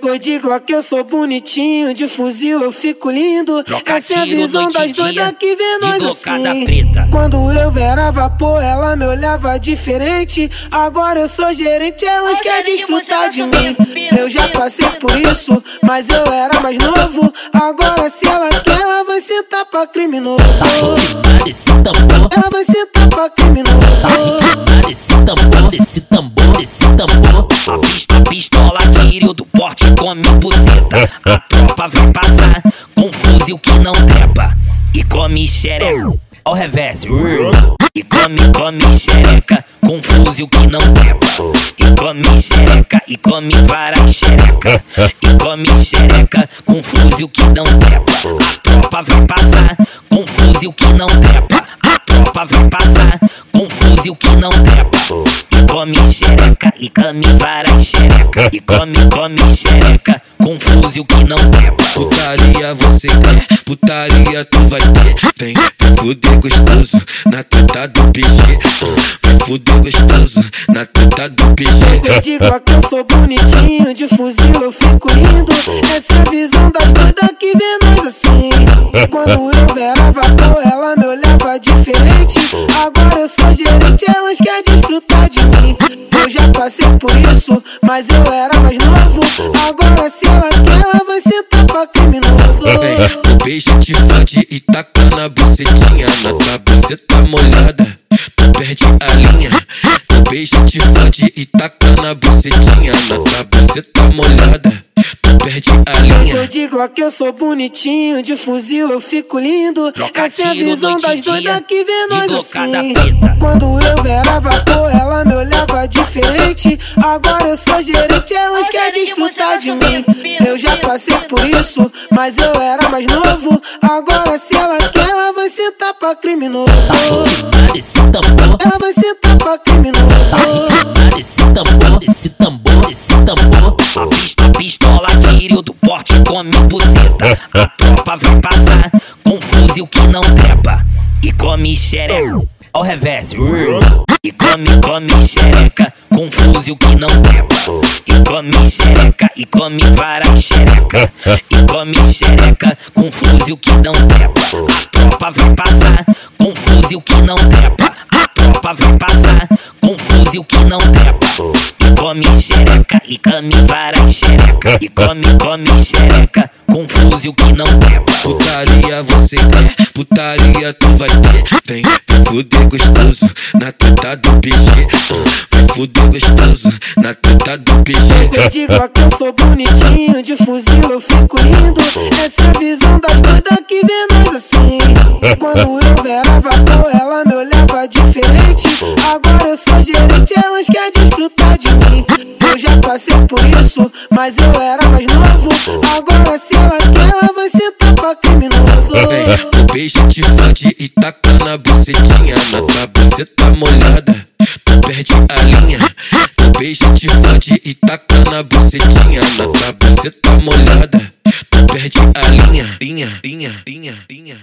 Eu digo que eu sou bonitinho, de fuzil eu fico lindo. Troca Essa é a visão das doidas que vê nós assim. preta. Quando eu era vapor, ela me olhava diferente. Agora eu sou gerente, elas Ô, querem desfrutar tá de mim. Eu já passei por isso, mas eu era mais novo. Agora se ela quer, ela vai sentar pra criminoso. Ritmar esse tambor, Ela vai sentar pra criminoso. ritmar esse tambor, esse tambor, esse tambor. A pista, pistola, tiro do porte come buceta. A tropa vai passar com fuzil que não trepa. E come xereca. Ao revés, e come, come xereca com fuzil que não trepa. E come xereca, e come vara xereca. E come xereca com fuzil que não trepa. A tropa vai passar com fuzil que não trepa. A tropa vai passar com fuzil que não trepa. E come xereca, e come vara xereca. E come, come xereca com fuzil que não trepa. Putaria você quer, putaria tu vai ter. Vem, vem fuder gostoso na teta do PG. Vem fuder gostoso na teta do Eu PG. digo que eu sou bonitinho, de fuzil eu fico lindo. Essa é a visão das doidas que vê nós assim. Quando eu era passei por isso, mas eu era mais novo. Agora se ela quer, ela vai sentar pra criminoso. Vem, o beijo te fode e taca na bucetinha. Na tua buceta molhada, tu perde a linha. O beijo te fode e taca na bucetinha. Na tua buceta molhada, tu perde a Eu linha. digo que eu sou bonitinho, de fuzil eu fico lindo. Troca Essa é a visão noite das dia, doidas que vê nós assim. Quando eu era vapor, ela diferente. Agora eu sou gerente, elas querem desfrutar tá de mim. Eu já passei por isso, mas eu era mais novo. Agora se ela quer, ela vai sentar pra criminoso. Ritmar esse tambor, Ela vai sentar pra criminoso. ritmar esse tambor, esse tambor, esse tambor. Pistola, tiro do porte come buceta. A tropa vai passar com fuzil que não trepa. E come xereca. Ao revés, e come, come xereca com fuzil que não trepa. E come xereca, e come vara xereca. E come xereca com fuzil que não. A tropa vai passar com fuzil que não trepa. A tropa vai passar com fuzil que não trepa. E come xereca, e come vara xereca. E come, come xereca com fuzil que não trepa. Putaria você quer, putaria tu vai ter. Vem, vem fuder gostoso na teta do PG. Vem fuder gostoso na teta do Eu PG. digo que eu sou bonitinho, de fuzil eu fico lindo. Essa é a visão das doidas que vê nós assim. Quando eu era vapor, ela me olhava diferente. Agora eu sou gerente, elas querem desfrutar de mim. Eu já passei por isso, mas eu era. Agora se ela quer, ela vai sentar pra criminoso. Beijo te fode e taca na bucetinha. Na tua buceta molhada, tu perde a linha. Beijo te fode e taca na bucetinha. Na tua buceta molhada, tu perde a linha. Linha, linha, linha, linha.